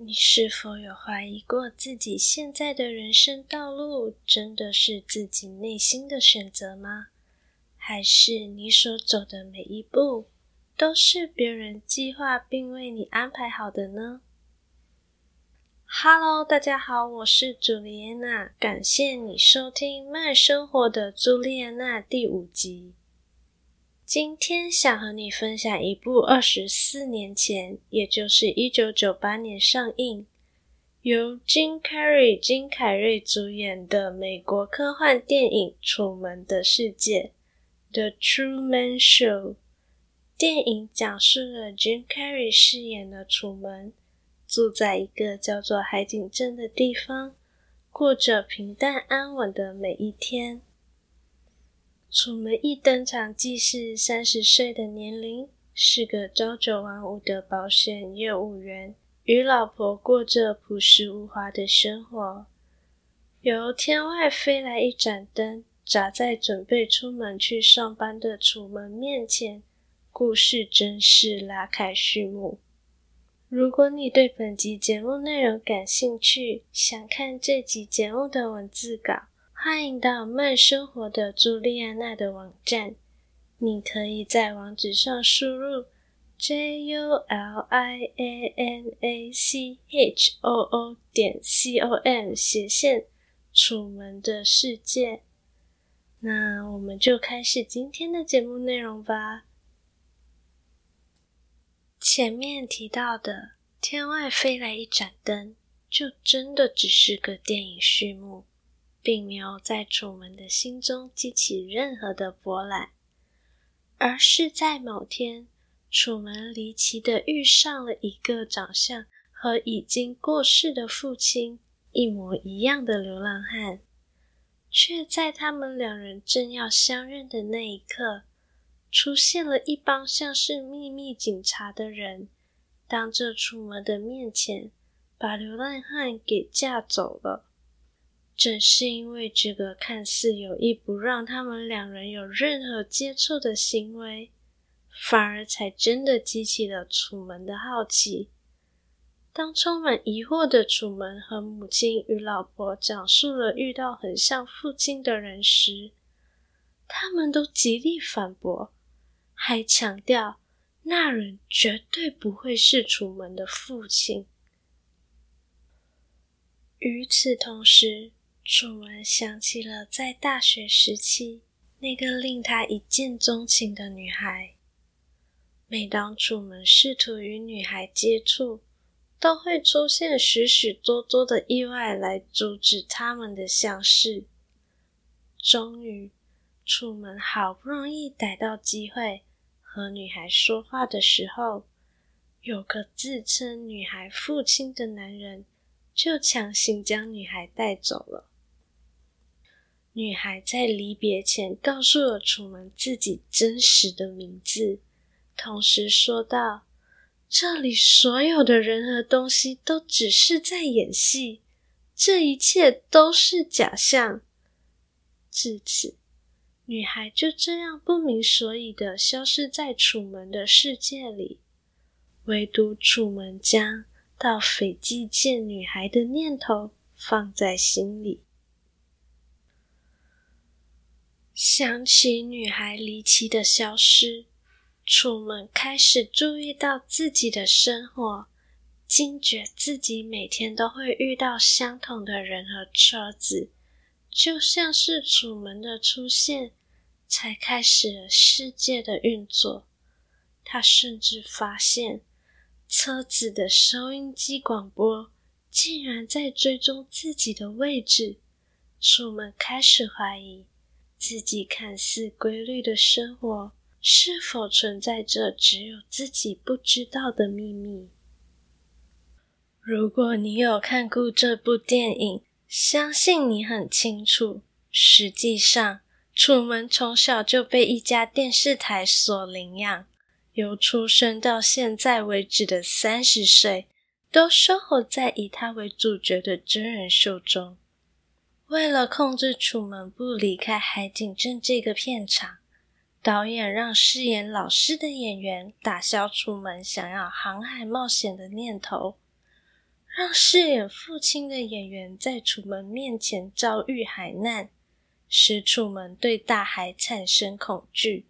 你是否有怀疑过自己现在的人生道路真的是自己内心的选择吗？还是你所走的每一步都是别人计划并为你安排好的呢？Hello，大家好，我是朱莉安娜，感谢你收听《慢生活的朱莉安娜》第五集。今天想和你分享一部二十四年前，也就是一九九八年上映，由金凯瑞、金凯瑞主演的美国科幻电影《楚门的世界》（The Truman Show）。电影讲述了金凯瑞饰演的楚门，住在一个叫做海景镇的地方，过着平淡安稳的每一天。楚门一登场即是三十岁的年龄，是个朝九晚五的保险业务员，与老婆过着朴实无华的生活。由天外飞来一盏灯，砸在准备出门去上班的楚门面前，故事正式拉开序幕。如果你对本集节目内容感兴趣，想看这集节目的文字稿。欢迎到慢生活的朱莉安娜的网站，你可以在网址上输入 j u l i a n a c h o o 点 c o m 斜线楚门的世界。那我们就开始今天的节目内容吧。前面提到的天外飞来一盏灯，就真的只是个电影序幕。并没有在楚门的心中激起任何的波澜，而是在某天，楚门离奇的遇上了一个长相和已经过世的父亲一模一样的流浪汉，却在他们两人正要相认的那一刻，出现了一帮像是秘密警察的人，当着楚门的面前，把流浪汉给架走了。正是因为这个看似有意不让他们两人有任何接触的行为，反而才真的激起了楚门的好奇。当充满疑惑的楚门和母亲与老婆讲述了遇到很像父亲的人时，他们都极力反驳，还强调那人绝对不会是楚门的父亲。与此同时，楚门想起了在大学时期那个令他一见钟情的女孩。每当楚门试图与女孩接触，都会出现许许多多的意外来阻止他们的相识。终于，楚门好不容易逮到机会和女孩说话的时候，有个自称女孩父亲的男人就强行将女孩带走了。女孩在离别前告诉了楚门自己真实的名字，同时说道：“这里所有的人和东西都只是在演戏，这一切都是假象。”至此，女孩就这样不明所以的消失在楚门的世界里，唯独楚门将到斐济见女孩的念头放在心里。想起女孩离奇的消失，楚门开始注意到自己的生活，惊觉自己每天都会遇到相同的人和车子，就像是楚门的出现才开始了世界的运作。他甚至发现，车子的收音机广播竟然在追踪自己的位置。楚门开始怀疑。自己看似规律的生活，是否存在着只有自己不知道的秘密？如果你有看过这部电影，相信你很清楚，实际上，楚门从小就被一家电视台所领养，由出生到现在为止的三十岁，都生活在以他为主角的真人秀中。为了控制楚门不离开海景镇这个片场。导演让饰演老师的演员打消楚门想要航海冒险的念头，让饰演父亲的演员在楚门面前遭遇海难，使楚门对大海产生恐惧，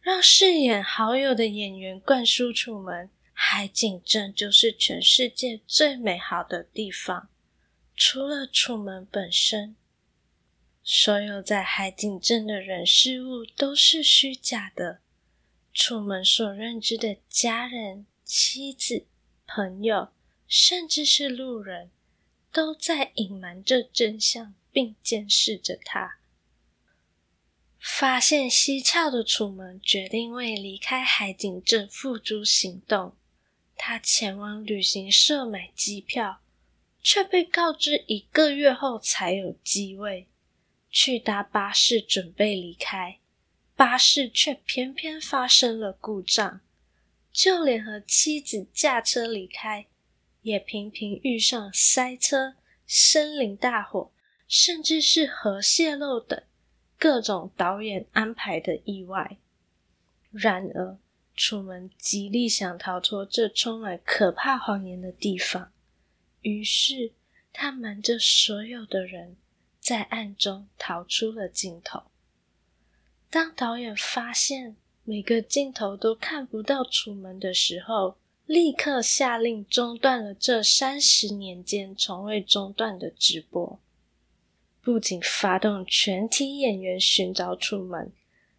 让饰演好友的演员灌输楚门海景镇就是全世界最美好的地方，除了楚门本身。所有在海景镇的人事物都是虚假的。楚门所认知的家人、妻子、朋友，甚至是路人，都在隐瞒着真相，并监视着他。发现蹊跷的楚门决定为离开海景镇付诸行动。他前往旅行社买机票，却被告知一个月后才有机位。去搭巴士准备离开，巴士却偏偏发生了故障。就连和妻子驾车离开，也频频遇上塞车、森林大火，甚至是核泄漏等各种导演安排的意外。然而，楚门极力想逃脱这充满可怕谎言的地方，于是他瞒着所有的人。在暗中逃出了镜头。当导演发现每个镜头都看不到楚门的时候，立刻下令中断了这三十年间从未中断的直播。不仅发动全体演员寻找楚门，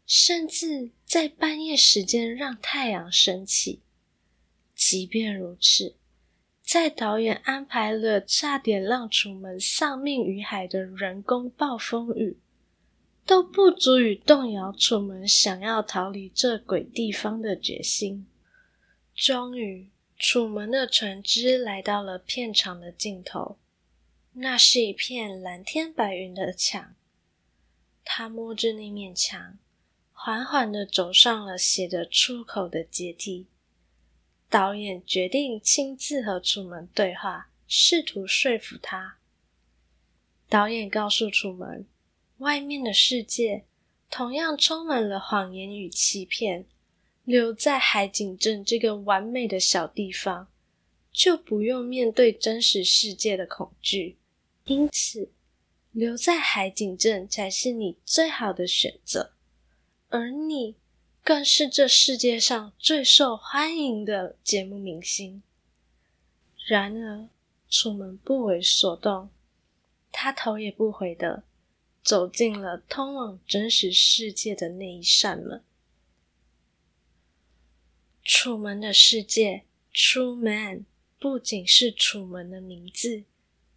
甚至在半夜时间让太阳升起。即便如此。在导演安排了差点让楚门丧命于海的人工暴风雨，都不足以动摇楚门想要逃离这鬼地方的决心。终于，楚门的船只来到了片场的尽头，那是一片蓝天白云的墙。他摸着那面墙，缓缓的走上了写着出口的阶梯。导演决定亲自和楚门对话，试图说服他。导演告诉楚门，外面的世界同样充满了谎言与欺骗。留在海景镇这个完美的小地方，就不用面对真实世界的恐惧。因此，留在海景镇才是你最好的选择。而你。更是这世界上最受欢迎的节目明星。然而，楚门不为所动，他头也不回的走进了通往真实世界的那一扇门。楚门的世界，Truman，不仅是楚门的名字，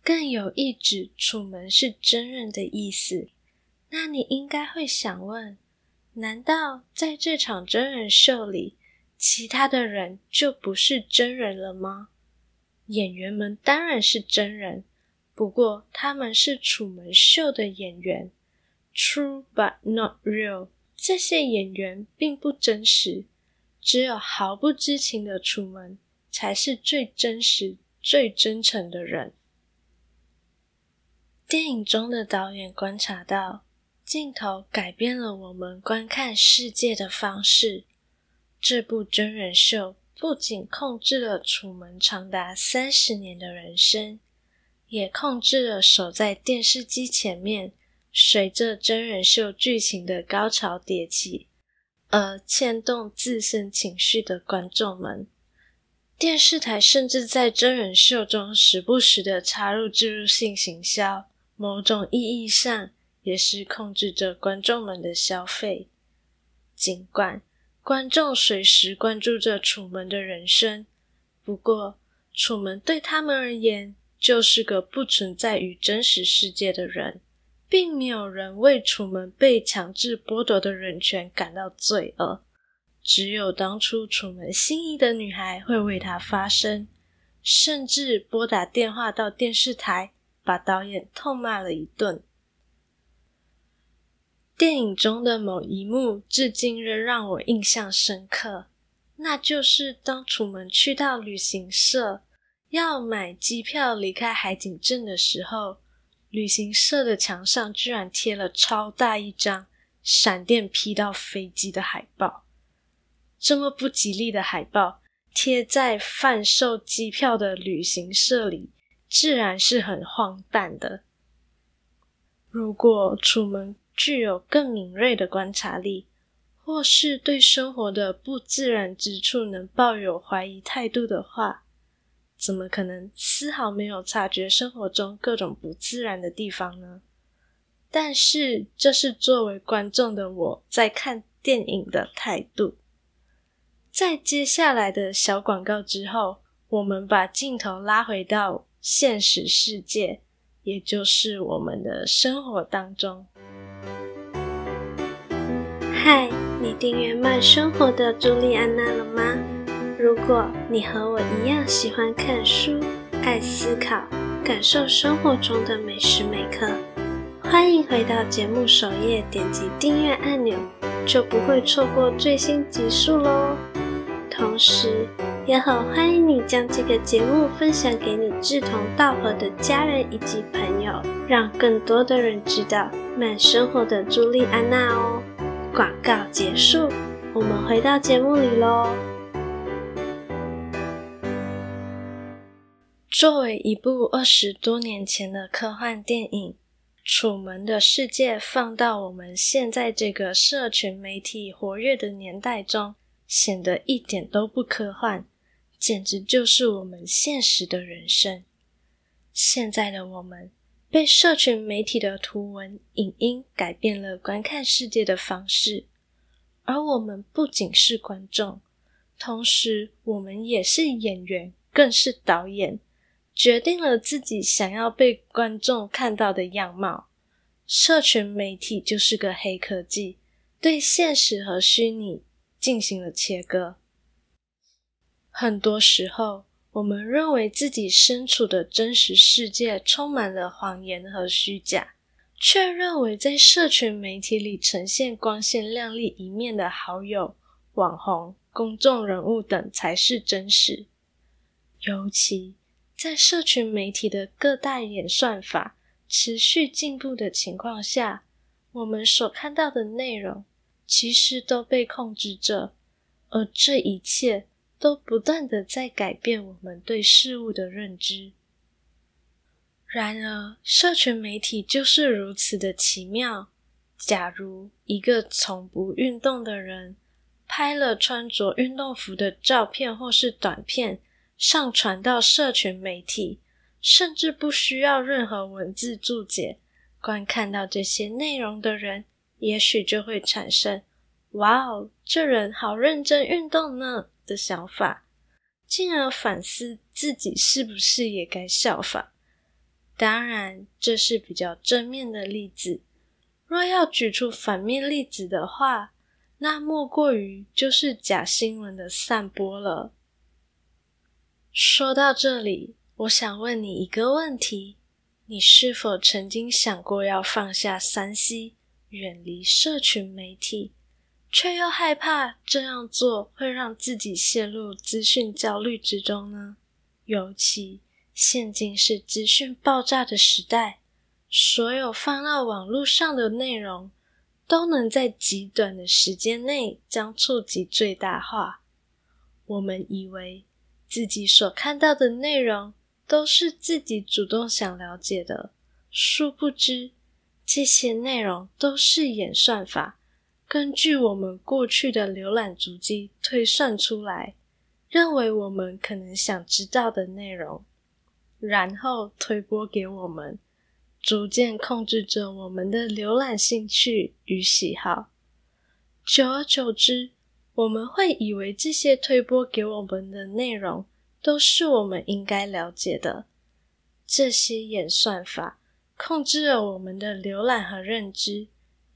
更有意指楚门是真人的意思。那你应该会想问，难道在这场真人秀里，其他的人就不是真人了吗？演员们当然是真人，不过他们是楚门秀的演员，True but not real。这些演员并不真实，只有毫不知情的楚门才是最真实、最真诚的人。电影中的导演观察到。镜头改变了我们观看世界的方式。这部真人秀不仅控制了楚门长达三十年的人生，也控制了守在电视机前面，随着真人秀剧情的高潮迭起而牵动自身情绪的观众们。电视台甚至在真人秀中时不时的插入植入性行销，某种意义上。也是控制着观众们的消费。尽管观众随时关注着楚门的人生，不过楚门对他们而言就是个不存在于真实世界的人，并没有人为楚门被强制剥夺的人权感到罪恶。只有当初楚门心仪的女孩会为他发声，甚至拨打电话到电视台。把导演痛骂了一顿。电影中的某一幕至今仍让我印象深刻，那就是当楚门去到旅行社要买机票离开海景镇的时候，旅行社的墙上居然贴了超大一张闪电劈到飞机的海报。这么不吉利的海报贴在贩售机票的旅行社里，自然是很荒诞的。如果楚门具有更敏锐的观察力，或是对生活的不自然之处能抱有怀疑态度的话，怎么可能丝毫没有察觉生活中各种不自然的地方呢？但是，这是作为观众的我在看电影的态度。在接下来的小广告之后，我们把镜头拉回到现实世界，也就是我们的生活当中。嗨，你订阅慢生活的朱莉安娜了吗？如果你和我一样喜欢看书、爱思考、感受生活中的每时每刻，欢迎回到节目首页，点击订阅按钮，就不会错过最新集数喽。同时，也很欢迎你将这个节目分享给你志同道合的家人以及朋友，让更多的人知道慢生活的朱莉安娜哦。广告结束，我们回到节目里喽。作为一部二十多年前的科幻电影，《楚门的世界》放到我们现在这个社群媒体活跃的年代中，显得一点都不科幻，简直就是我们现实的人生。现在的我们。被社群媒体的图文、影音改变了观看世界的方式，而我们不仅是观众，同时我们也是演员，更是导演，决定了自己想要被观众看到的样貌。社群媒体就是个黑科技，对现实和虚拟进行了切割。很多时候，我们认为自己身处的真实世界充满了谎言和虚假，却认为在社群媒体里呈现光鲜亮丽一面的好友、网红、公众人物等才是真实。尤其在社群媒体的各大演算法持续进步的情况下，我们所看到的内容其实都被控制着，而这一切，都不断的在改变我们对事物的认知。然而，社群媒体就是如此的奇妙。假如一个从不运动的人拍了穿着运动服的照片或是短片，上传到社群媒体，甚至不需要任何文字注解，观看到这些内容的人，也许就会产生：“哇哦，这人好认真运动呢。”的想法，进而反思自己是不是也该效仿。当然，这是比较正面的例子。若要举出反面例子的话，那莫过于就是假新闻的散播了。说到这里，我想问你一个问题：你是否曾经想过要放下 3C，远离社群媒体？却又害怕这样做会让自己陷入资讯焦虑之中呢？尤其现今是资讯爆炸的时代，所有放到网络上的内容都能在极短的时间内将触及最大化。我们以为自己所看到的内容都是自己主动想了解的，殊不知这些内容都是演算法。根据我们过去的浏览足迹推算出来，认为我们可能想知道的内容，然后推播给我们，逐渐控制着我们的浏览兴趣与喜好。久而久之，我们会以为这些推播给我们的内容都是我们应该了解的。这些演算法控制了我们的浏览和认知。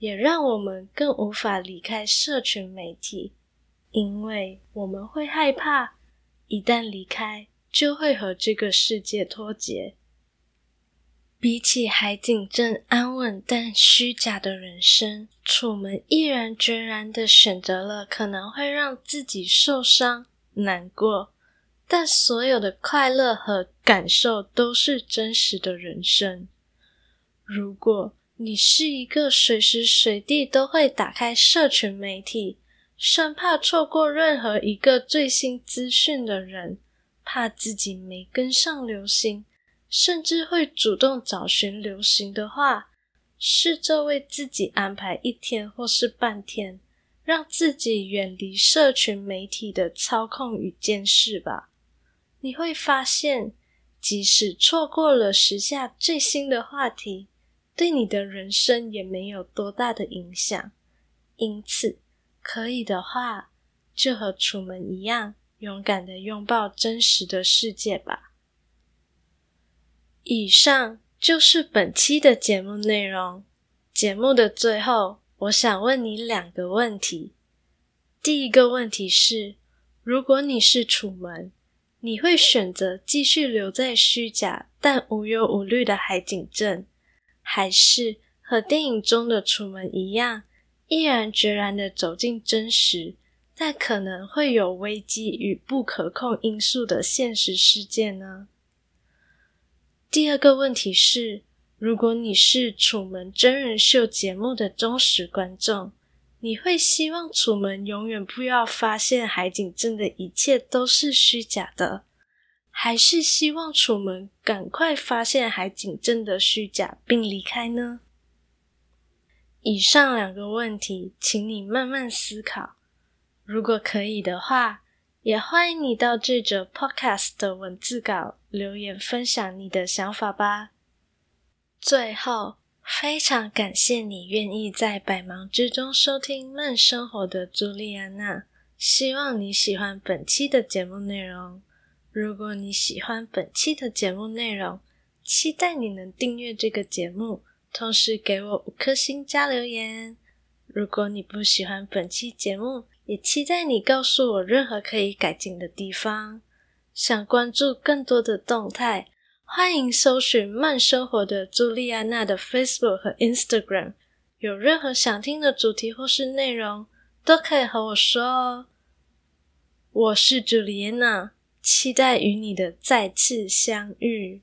也让我们更无法离开社群媒体，因为我们会害怕，一旦离开，就会和这个世界脱节。比起海景镇安稳但虚假的人生，楚门毅然决然地选择了可能会让自己受伤、难过，但所有的快乐和感受都是真实的人生。如果你是一个随时随地都会打开社群媒体，生怕错过任何一个最新资讯的人，怕自己没跟上流行，甚至会主动找寻流行的话，试着为自己安排一天或是半天，让自己远离社群媒体的操控与监视吧。你会发现，即使错过了时下最新的话题，对你的人生也没有多大的影响。因此，可以的话，就和楚门一样，勇敢地拥抱真实的世界吧。以上就是本期的节目内容。节目的最后，我想问你两个问题。第一个问题是：如果你是楚门，你会选择继续留在虚假但无忧无虑的海景镇，还是和电影中的楚门一样，毅然决然的走进真实但可能会有危机与不可控因素的现实世界呢？第二个问题是，如果你是楚门真人秀节目的忠实观众，你会希望楚门永远不要发现海景镇的一切都是虚假的，还是希望楚门赶快发现海景真的虚假并离开呢？以上两个问题，请你慢慢思考。如果可以的话，也欢迎你到这则 Podcast 的文字稿留言分享你的想法吧。最后，非常感谢你愿意在百忙之中收听慢生活的朱莉安娜。希望你喜欢本期的节目内容。如果你喜欢本期的节目内容，期待你能订阅这个节目，同时给我五颗星加留言。如果你不喜欢本期节目，也期待你告诉我任何可以改进的地方。想关注更多的动态，欢迎搜寻慢生活的朱莉安娜的 Facebook 和 Instagram。有任何想听的主题或是内容，都可以和我说哦。我是朱莉安娜，期待与你的再次相遇。